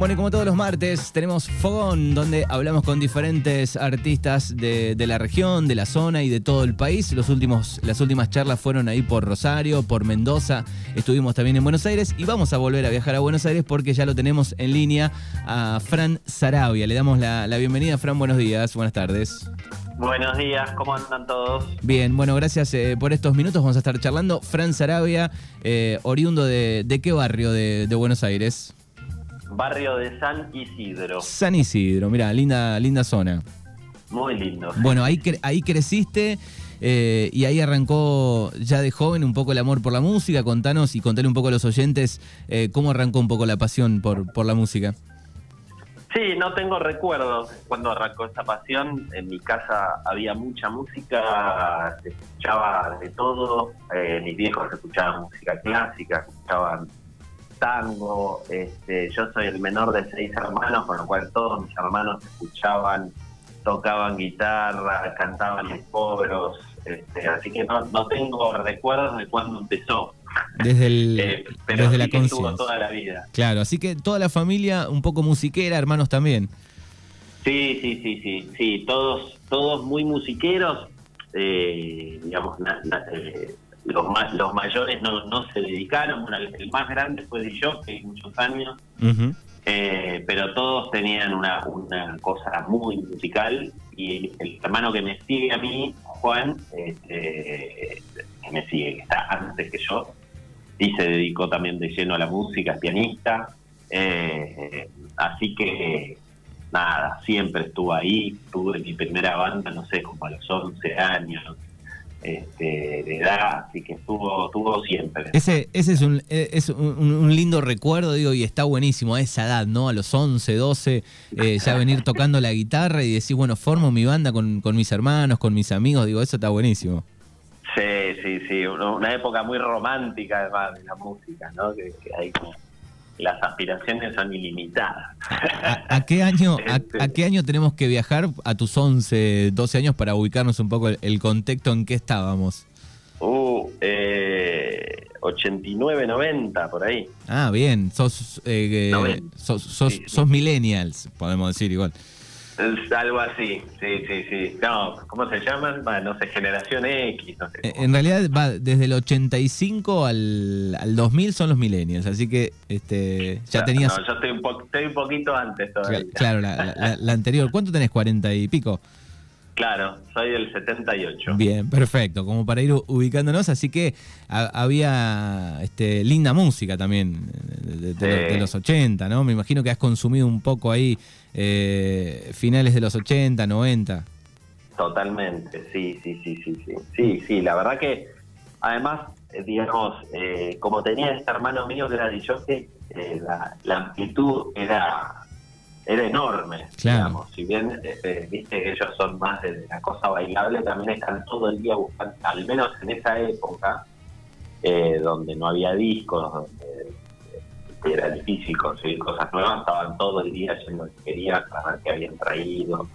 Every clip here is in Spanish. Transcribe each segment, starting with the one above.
Bueno, y como todos los martes, tenemos Fogón, donde hablamos con diferentes artistas de, de la región, de la zona y de todo el país. Los últimos, las últimas charlas fueron ahí por Rosario, por Mendoza. Estuvimos también en Buenos Aires y vamos a volver a viajar a Buenos Aires porque ya lo tenemos en línea a Fran Sarabia. Le damos la, la bienvenida. Fran, buenos días, buenas tardes. Buenos días, ¿cómo andan todos? Bien, bueno, gracias eh, por estos minutos. Vamos a estar charlando. Fran Sarabia, eh, oriundo de, de qué barrio de, de Buenos Aires? Barrio de San Isidro. San Isidro, mira, linda, linda zona. Muy lindo. Bueno, ahí, cre- ahí creciste eh, y ahí arrancó ya de joven un poco el amor por la música. Contanos y contale un poco a los oyentes eh, cómo arrancó un poco la pasión por, por la música. Sí, no tengo recuerdos cuando arrancó esta pasión. En mi casa había mucha música, se escuchaba de todo. Eh, mis viejos escuchaban música clásica, escuchaban tango. Este, yo soy el menor de seis hermanos, con lo cual todos mis hermanos escuchaban, tocaban guitarra, cantaban los coros. Este, así que no, no tengo recuerdos de cuándo empezó. Desde, el, Eh, pero desde sí la conciencia. toda la vida. Claro, así que toda la familia un poco musiquera, hermanos también. Sí, sí, sí, sí, sí, todos, todos muy musiqueros, eh, digamos, na- na- eh, los, ma- los mayores no, no se dedicaron, bueno, el más grande fue de yo, que hay muchos años, eh, pero todos tenían una, una cosa muy musical. Y el hermano que me sigue a mí, Juan, este, que me sigue, que está antes que yo, y se dedicó también de lleno a la música, es pianista, eh, así que nada, siempre estuvo ahí, tuve mi primera banda, no sé, como a los 11 años este, de edad, así que estuvo, estuvo siempre. Ese, ese es, un, eh, es un, un lindo recuerdo, digo, y está buenísimo a esa edad, ¿no? A los 11, 12, eh, ya venir tocando la guitarra y decir, bueno, formo mi banda con, con mis hermanos, con mis amigos, digo, eso está buenísimo. Sí, sí, sí, una época muy romántica además de la música, ¿no? Que, que ahí como las aspiraciones son ilimitadas. ¿A, a qué año, a, Este. a qué año tenemos que viajar a tus 11, 12 años para ubicarnos un poco el, el contexto en que estábamos? Uh, eh, 89, 90, por ahí. Ah, bien, sos, eh, sos, sos, Sí, sí. sos millennials, podemos decir igual. Algo así, sí, sí, sí. No, ¿cómo se llaman? Bueno, no sé, generación X, no sé. Eh, En realidad va desde el 85 al, al 2000 son los millennials, así que este ya tenías... No, yo estoy un, po- estoy un poquito antes todavía. Cla- Claro, la, la- la- la anterior. ¿Cuánto tenés? ¿40 y pico? Claro, soy del 78. Bien, perfecto. Como para ir ubicándonos. Así que ha- había este, linda música también de, de- de- Sí. de los 80, ¿no? Me imagino que has consumido un poco ahí eh, finales de los 80, 90. Totalmente, sí, sí, sí, sí, sí. Sí, sí, la verdad que además, eh, digamos, eh, como tenía este hermano mío que era DJ, eh, la, la amplitud era era enorme, Claro. digamos. Si bien, eh, eh, viste que ellos son más de la cosa bailable, también están todo el día buscando, al menos en esa época, eh, donde no había discos, donde era difícil conseguir cosas nuevas, estaban todo el día yendo que querían para ver qué habían traído.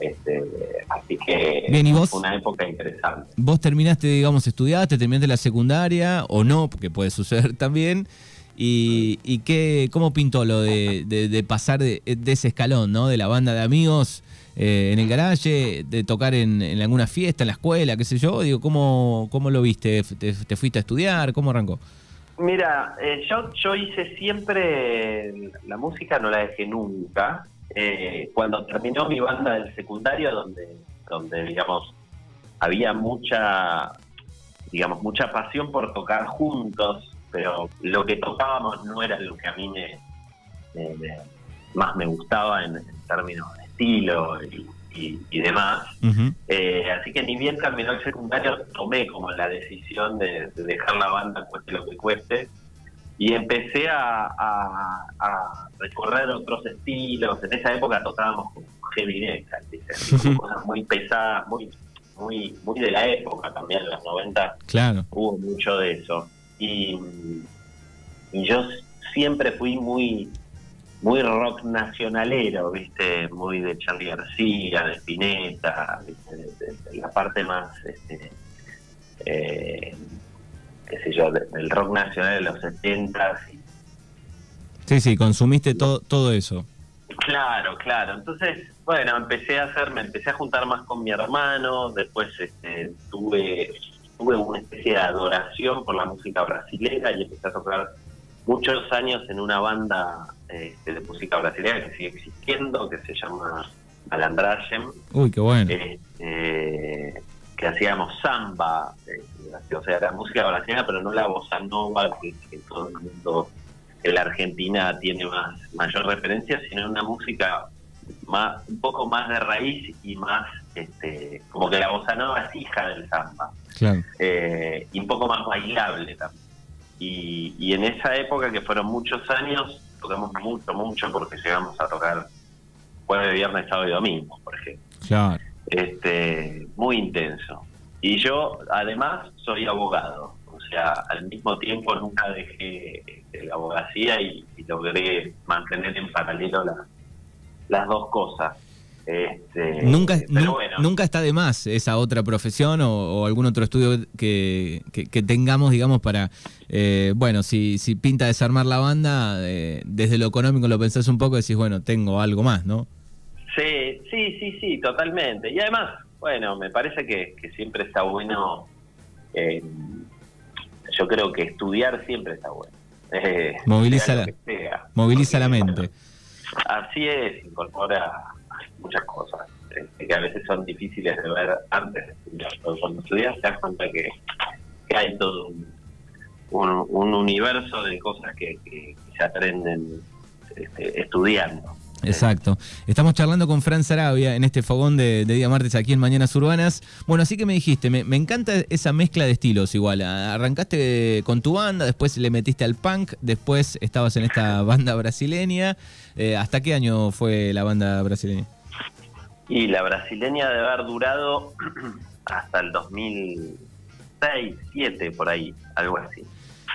Este, así que Bien, ¿y vos? fue una época interesante. Vos terminaste, digamos, estudiaste, terminaste la secundaria o no, porque puede suceder también. ¿Y, y qué, cómo pintó lo de, de- de pasar de, de ese escalón, ¿no? De la banda de amigos eh, en el garaje, de tocar en, en alguna fiesta, en la escuela, qué sé yo. Digo, ¿cómo, cómo lo viste? ¿Te, te fuiste a estudiar? ¿Cómo arrancó? Mira, eh, yo, yo hice siempre la música, no la dejé nunca. Eh, cuando terminó mi banda del secundario, donde, donde digamos había mucha, digamos mucha pasión por tocar juntos, pero lo que tocábamos no era lo que a mí me, me- me- más me gustaba en, en términos de estilo y- y demás. Eh, así que ni bien terminó el secundario, tomé como la decisión de, de dejar la banda, cueste lo que cueste, y empecé a, a- a recorrer otros estilos. En esa época tocábamos con heavy metal, cosas muy pesadas, muy, muy, muy de la época también, en los 90 Claro. hubo mucho de eso. Y, y yo siempre fui muy muy rock nacionalero, ¿viste? Muy de Charlie García, de Spinetta, ¿viste? De, de- de la parte más, este, eh, qué sé yo, de- del rock nacional de los 70 y, Sí, sí, consumiste todo, todo eso. Claro, claro. Entonces, bueno, empecé a hacer, me empecé a juntar más con mi hermano, después este, tuve, tuve una especie de adoración por la música brasileña y empecé a tocar muchos años en una banda este, de música brasileña que sigue existiendo, que se llama Malandragem. Uy, qué bueno. Este, que hacíamos samba, este, o sea, la música brasileña, pero no la bossa nova, que, que todo el mundo en la Argentina tiene más mayor referencia, sino una música más un poco más de raíz y más este como que la bossa nova es hija del samba Claro. eh, y un poco más bailable también y, y en esa época que fueron muchos años tocamos mucho mucho porque llegamos a tocar jueves viernes sábado y domingo por ejemplo. Claro. este muy intenso. Y yo además soy abogado. O sea al mismo tiempo nunca dejé este, la abogacía y, y logré mantener en paralelo la- las dos cosas este, Nunca, pero bueno nunca está de más esa otra profesión o, o algún otro estudio que, que- que tengamos, digamos, para, eh, bueno, si, si pinta desarmar la banda, eh, desde lo económico lo pensás un poco decís, bueno, tengo algo más, ¿no? Sí, sí, sí, sí, totalmente. Y además, bueno, me parece que, que siempre está bueno. eh, yo creo que estudiar siempre está bueno. Eh, Moviliza la-. Moviliza Porque, la mente. bueno, así es, incorpora muchas cosas eh, que a veces son difíciles de ver antes de estudiar. Cuando estudias te das cuenta que, hay todo un, un- un universo de cosas que, se aprenden este, estudiando. Exacto. Estamos charlando con Fran Sarabia en este fogón de, día martes aquí en Mañanas Urbanas. Bueno, así que me dijiste, me, me encanta esa mezcla de estilos igual. Arrancaste con tu banda, después le metiste al punk, después estabas en esta banda brasileña. Eh, ¿Hasta qué año fue la banda brasileña? Y la brasileña debe haber durado hasta el 2006, 2007, por ahí, algo así.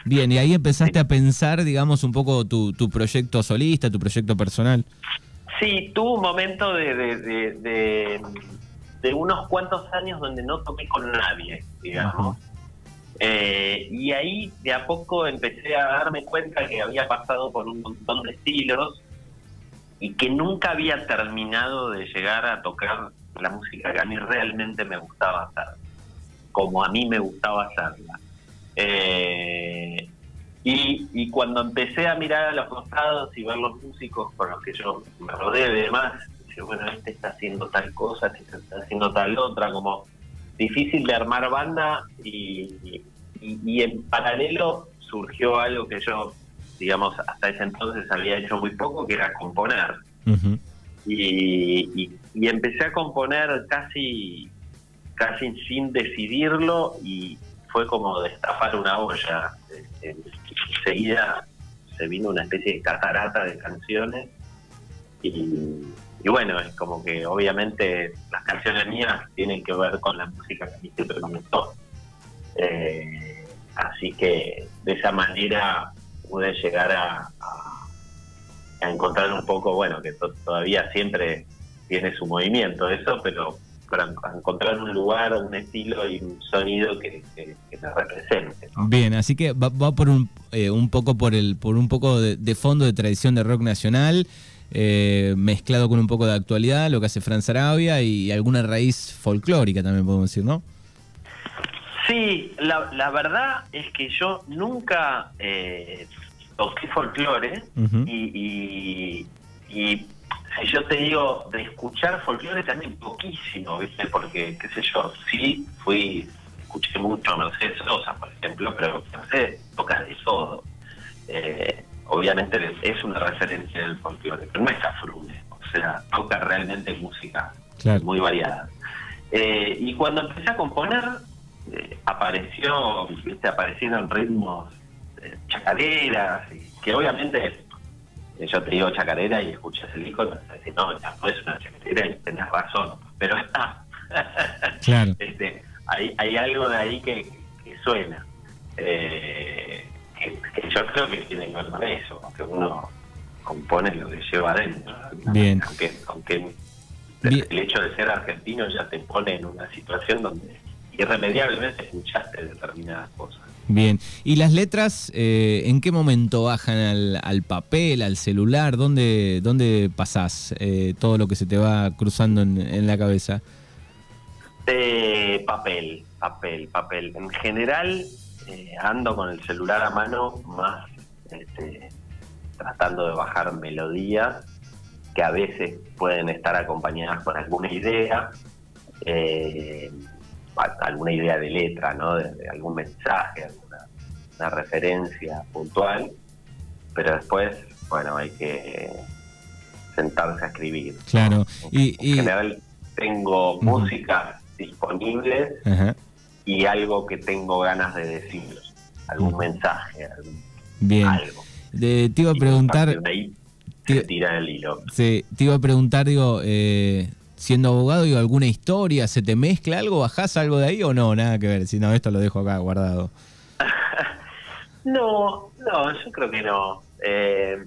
Bien, y ahí empezaste a pensar, digamos, un poco tu, tu proyecto solista, tu proyecto personal. Sí, tuvo un momento de, de, de, de- de unos cuantos años donde no toqué con nadie, digamos. Eh, y ahí de a poco empecé a darme cuenta que había pasado por un montón de estilos y que nunca había terminado de llegar a tocar la música que a mí realmente me gustaba hacer, como a mí me gustaba hacerla. Eh, y, cuando empecé a mirar a los costados y ver los músicos con los que yo me rodeé y demás, dije, bueno, este está haciendo tal cosa, este está haciendo tal otra, como difícil de armar banda y en paralelo surgió algo que yo, digamos, hasta ese entonces había hecho muy poco, que era componer. Ujú. Y, y- y empecé a componer casi, casi sin decidirlo y fue como destapar una olla. Este, Enseguida se vino una especie de catarata de canciones y, y bueno, es como que obviamente las canciones mías tienen que ver con la música que a mí siempre me gustó. Eh, así que de esa manera pude llegar a, encontrar un poco, bueno, que to- todavía siempre tiene su movimiento eso, pero para en- encontrar un lugar, un estilo y un sonido que, que- represente. Bien, así que va, va por un, eh, un poco por el por un poco de, de fondo de tradición de rock nacional, eh, mezclado con un poco de actualidad, lo que hace Fran Sarabia y alguna raíz folclórica también podemos decir, ¿no? Sí, la, la verdad es que yo nunca eh, toqué folclore y, y, y si yo te digo de escuchar folclore también poquísimo, ¿viste? Porque, qué sé yo, sí fui, escuché mucho a Mercedes Sosa, por ejemplo, pero Mercedes toca de todo. Eh, obviamente es una referencia del folclore, pero no es cafrune, o sea, toca realmente música Claro. muy variada. Eh, y cuando empecé a componer, eh, apareció, ¿viste? aparecieron ritmos eh, chacareras, y que obviamente eh, yo te digo chacarera y escuchas el disco no, ya no es una chacarera y tenés razón, pero está. Claro. este, hay, hay algo de ahí que, que suena. Eh, que, que yo creo que tiene que ver con eso, que uno compone lo que lleva adentro. Bien. Aunque, aunque Bien. el hecho de ser argentino ya te pone en una situación donde irremediablemente escuchaste determinadas cosas. Bien, ¿y las letras eh, en qué momento bajan al, papel, al celular? ¿Dónde, dónde pasás eh, todo lo que se te va cruzando en, la cabeza? Eh, papel, papel, papel. En general ando con el celular a mano más este, tratando de bajar melodías que a veces pueden estar acompañadas con alguna idea alguna idea de letra, ¿no? De, algún mensaje, alguna una referencia puntual, pero después, bueno, hay que sentarse a escribir. Claro. Y, en general tengo música disponible y algo que tengo ganas de decir, algún mensaje, Bien. algo. te iba a preguntar... te, tira el hilo. Sí, te iba a preguntar, digo, eh, siendo abogado, digo, ¿alguna historia? ¿Se te mezcla algo? ¿Bajás algo de ahí o no? Nada que ver, si no, esto lo dejo acá guardado. no, no, yo creo que no. Eh,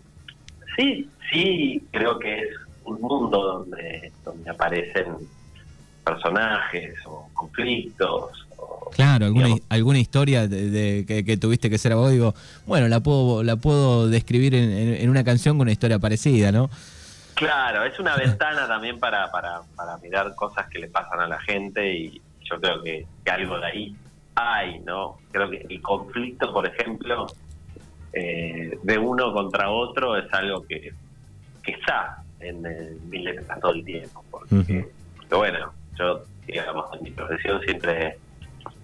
sí, sí, creo que es un mundo donde, donde aparecen personajes o conflictos. claro, alguna, alguna historia de, que, tuviste que ser abogado, digo, bueno, la puedo, la puedo describir en, en una canción con una historia parecida, ¿no? Claro, es una ventana también para, para, para mirar cosas que le pasan a la gente y yo creo que, algo de ahí hay, ¿no? Creo que el conflicto, por ejemplo, eh, de uno contra otro es algo que, que está en, mi letra todo el tiempo. Porque, bueno, yo, digamos, en mi profesión siempre,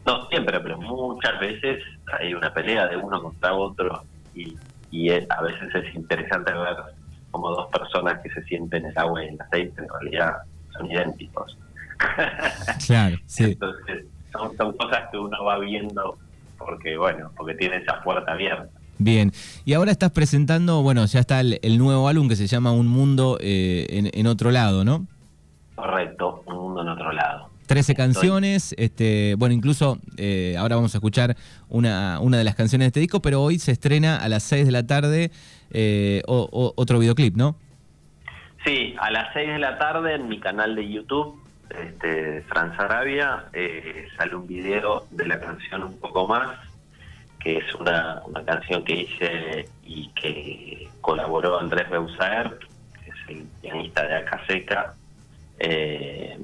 no siempre, pero muchas veces hay una pelea de uno contra otro y, y a veces es interesante ver como dos personas que se sienten el agua y el aceite, en realidad son idénticos. Claro, sí. Entonces, son, cosas que uno va viendo porque, bueno, porque tiene esa puerta abierta. Bien, y ahora estás presentando, bueno, ya está el, nuevo álbum que se llama Un Mundo eh, en, otro lado, ¿no? Correcto, Un Mundo en otro lado. Trece canciones, este, bueno, incluso eh, ahora vamos a escuchar una, una de las canciones de este disco, pero hoy se estrena a las 6 de la tarde eh, otro videoclip, ¿no? Sí, a las 6 de la tarde en mi canal de YouTube, este, Franz Arabia, eh, sale un video de la canción Un poco más, que es una, una canción que hice y que colaboró Andrés Beusaer, que es el pianista de Acaseca, eh,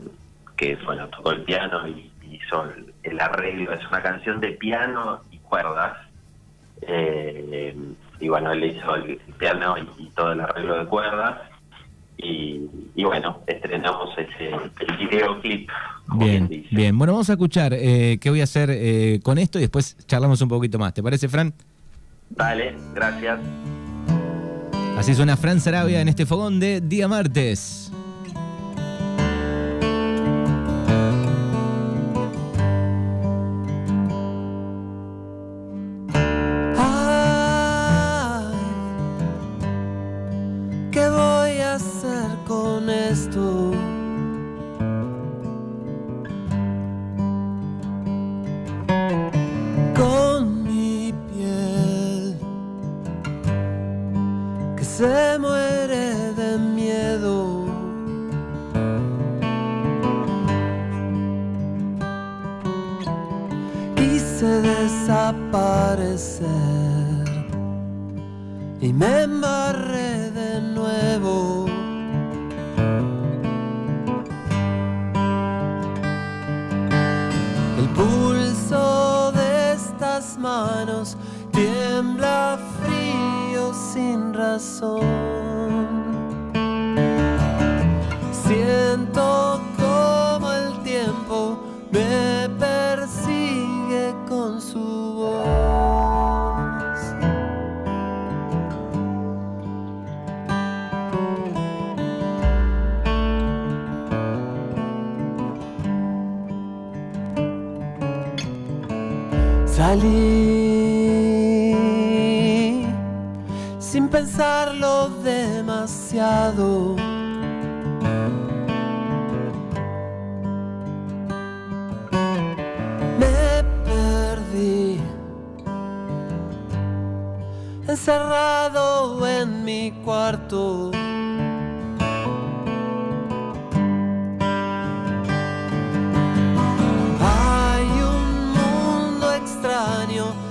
que bueno, tocó el piano y hizo el, arreglo. Es una canción de piano y cuerdas. Eh, y bueno, él hizo el piano y, todo el arreglo de cuerdas. Y, bueno, estrenamos ese, el videoclip. Bien, bien. Bueno, vamos a escuchar eh, qué voy a hacer eh, con esto y después charlamos un poquito más. ¿Te parece, Fran? Vale, gracias. Así suena Fran Sarabia en este fogón de día martes. Me perdí, encerrado en mi cuarto. Hay un mundo extraño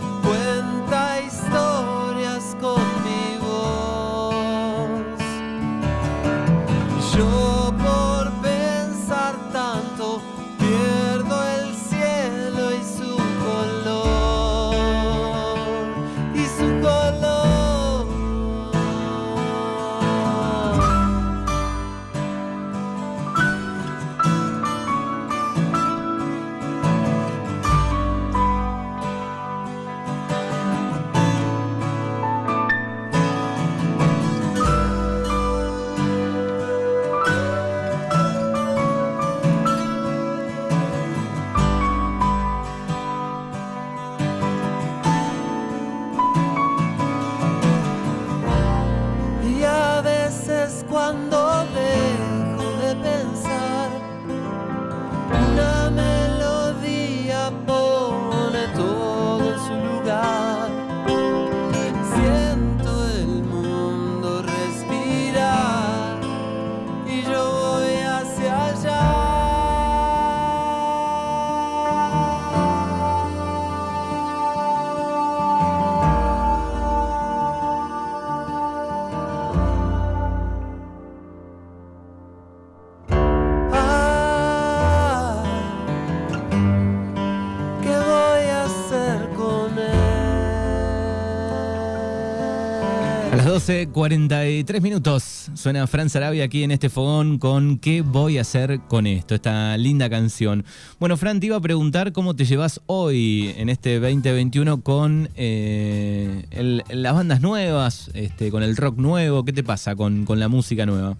A las 12.43 minutos suena Fran Sarabia aquí en este fogón con ¿Qué voy a hacer con esto? Esta linda canción. Bueno, Fran, te iba a preguntar cómo te llevas hoy en este 2021 con eh, las bandas nuevas, este, con el rock nuevo. ¿Qué te pasa con, con la música nueva?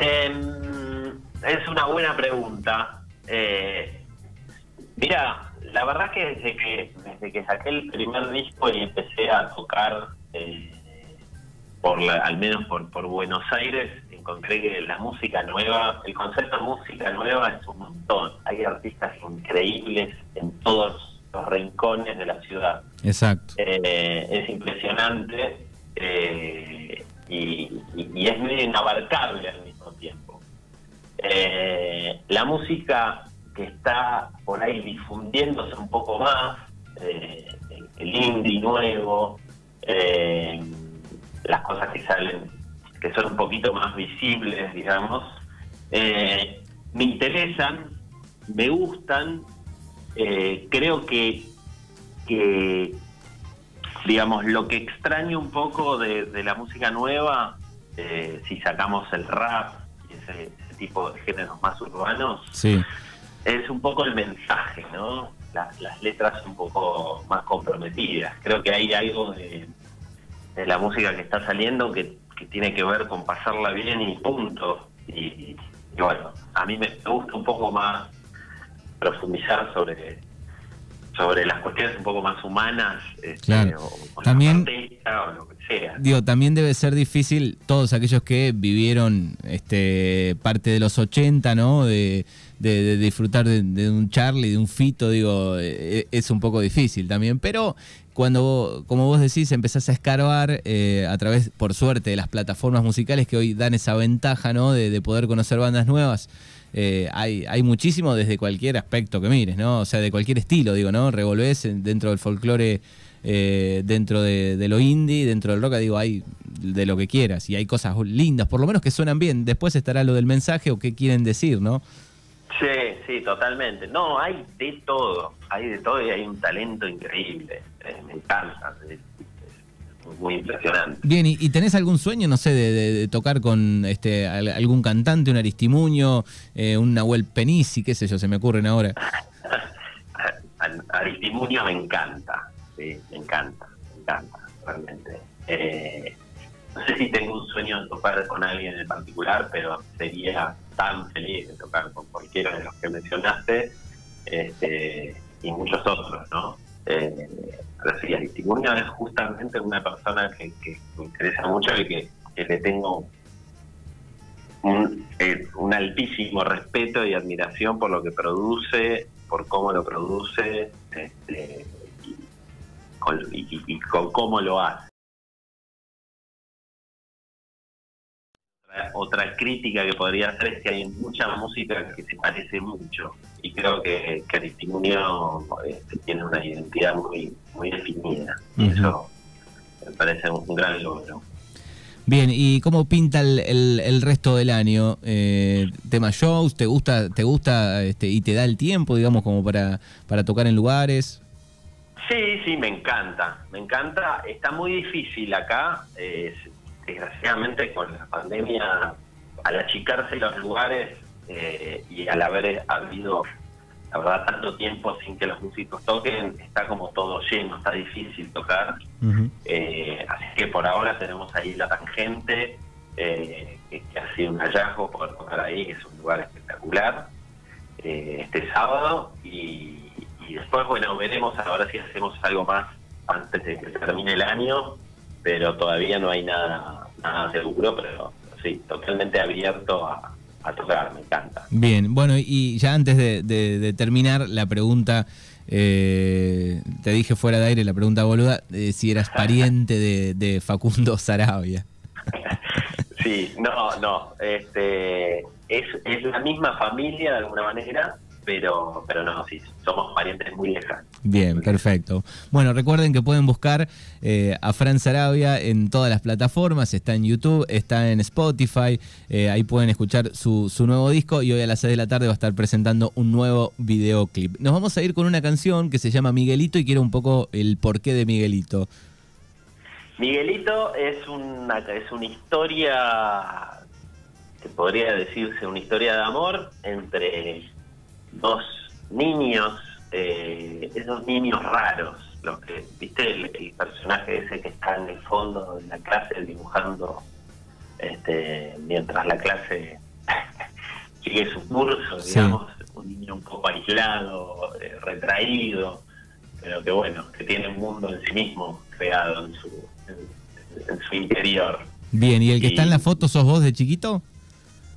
Em, es una buena pregunta. Eh, mira, la verdad que desde que desde que saqué el primer disco y empecé a tocar, eh, por la- al menos por, por Buenos Aires, encontré que la música nueva, el concepto de música nueva es un montón. Hay artistas increíbles en todos los rincones de la ciudad. Exacto. Eh, es impresionante eh, y, y- y es medio inabarcable al mismo tiempo. Eh, la música que está por ahí difundiéndose un poco más, eh, el indie nuevo, eh, las cosas que salen, que son un poquito más visibles, digamos, eh, me interesan, me gustan, eh, creo que, que digamos, lo que extraño un poco de, de la música nueva, eh, si sacamos el rap y ese, ese tipo de géneros más urbanos, Sí. es un poco el mensaje, ¿no? Las, las letras un poco más comprometidas. Creo que hay algo de, de la música que está saliendo que, que tiene que ver con pasarla bien y punto. Y, y bueno, a mí me gusta un poco más profundizar sobre sobre las cuestiones un poco más humanas este, Claro. o, o la También- protesta o lo que sea. Digo, también debe ser difícil todos aquellos que vivieron este parte de los 80, ¿no? De, de- disfrutar de, un Charlie, de un Fito, digo, eh, es un poco difícil también. Pero cuando, como vos decís, empezás a escarbar eh, a través, por suerte, de las plataformas musicales que hoy dan esa ventaja, ¿no? De, de poder conocer bandas nuevas. eh, hay, hay muchísimo desde cualquier aspecto que mires, ¿no? O sea, de cualquier estilo, digo, ¿no? Revolvés en- dentro del folclore eh, dentro de, de lo indie, dentro del rock, digo, hay de lo que quieras y hay cosas lindas, por lo menos que suenan bien. Después estará lo del mensaje o qué quieren decir, ¿no? Sí, sí, totalmente. No, hay de todo, hay de todo y hay un talento increíble. Eh, me encanta, es, es muy impresionante. Bien, ¿y, y tenés algún sueño, no sé, de, de- de tocar con este al- algún cantante, un Aristimuño, eh, un Nahuel Penisi, qué sé yo, se me ocurren ahora? Aristimuño me encanta, sí, me encanta, me encanta, realmente. Eh, no sé si tengo un sueño de tocar con alguien en particular, pero sería tan feliz de tocar con cualquiera de los que mencionaste este, y muchos otros, ¿no? Eh, pero sí, Aristimuño es justamente una persona que, me interesa mucho y que, le tengo un, eh, un altísimo respeto y admiración por lo que produce, por cómo lo produce este, y con cómo lo hace. Otra- crítica que podría hacer es que hay mucha música que se parece mucho y creo que, Aristimuño este, tiene una identidad muy muy definida y Ujú. eso me parece un, un gran logro. Bien, ¿y cómo pinta el, el- el resto del año? Eh, ¿Tema shows? ¿Te gusta, te gusta este, y te da el tiempo, digamos, como para, para tocar en lugares? Sí, sí, me encanta, me encanta. Está muy difícil acá, eh, desgraciadamente con la pandemia, al achicarse los lugares eh, y al haber habido, la verdad, tanto tiempo sin que los músicos toquen, está como todo lleno, está difícil tocar. Eh, así que por ahora tenemos ahí la tangente, eh, que, que ha sido un hallazgo poder tocar ahí, que es un lugar espectacular, este sábado. Y, y después, bueno, veremos ahora si hacemos algo más antes de que termine el año, pero todavía no hay nada, nada seguro, pero sí, totalmente abierto a, a tocar, me encanta. Bien, bueno, y ya antes de, de- de terminar, la pregunta, eh, te dije fuera de aire la pregunta boluda, eh, si eras pariente de, de Facundo Sarabia. Sí, no, no. Este, es, es la misma familia de alguna manera, pero, pero no, sí, somos parientes muy lejanos. Bien, perfecto. Bueno, recuerden que pueden buscar eh, a Fran Sarabia en todas las plataformas, está en YouTube, está en Spotify, eh, ahí pueden escuchar su, su nuevo disco y hoy a las 6 de la tarde va a estar presentando un nuevo videoclip. Nos vamos a ir con una canción que se llama Miguelito y quiero un poco el porqué de Miguelito. Miguelito es una, es una historia que podría decirse una historia de amor entre dos niños, eh, esos niños raros, los que, viste, el, el personaje ese que está en el fondo de la clase dibujando este, mientras la clase sigue su curso, Sí. digamos, un niño un poco aislado, eh, retraído, pero que bueno, que tiene un mundo en sí mismo creado en su, en, en su interior. Bien, ¿y el que Y- está en la foto sos vos de chiquito?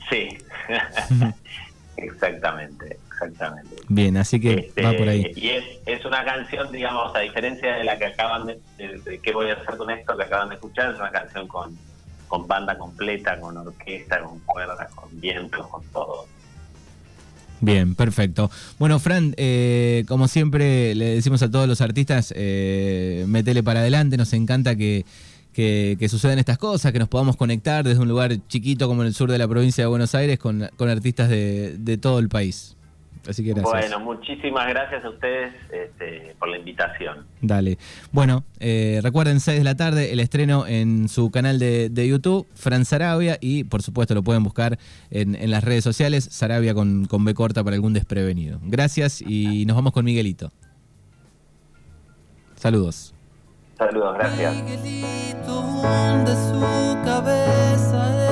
Sí, exactamente, exactamente. Bien, así que Este, va por ahí. Y es, es una canción, digamos, a diferencia de la que acaban de, de- de qué voy a hacer con esto que acaban de escuchar, es una canción con, con banda completa, con orquesta, con cuerdas, con vientos, con todo. Bien, perfecto. Bueno, Fran, eh, como siempre le decimos a todos los artistas, eh, metele para adelante, nos encanta que, que, que sucedan estas cosas, que nos podamos conectar desde un lugar chiquito como en el sur de la provincia de Buenos Aires con, con artistas de, de todo el país. Así que gracias. Bueno, muchísimas gracias a ustedes este, por la invitación. Dale. Bueno, eh, recuerden 6 de la tarde el estreno en su canal de, de YouTube, Fran Sarabia, y por supuesto lo pueden buscar en, en las redes sociales, Sarabia con, con B corta para algún desprevenido. Gracias y nos vamos con Miguelito. Saludos. Saludos, gracias. Miguelito hunde su cabeza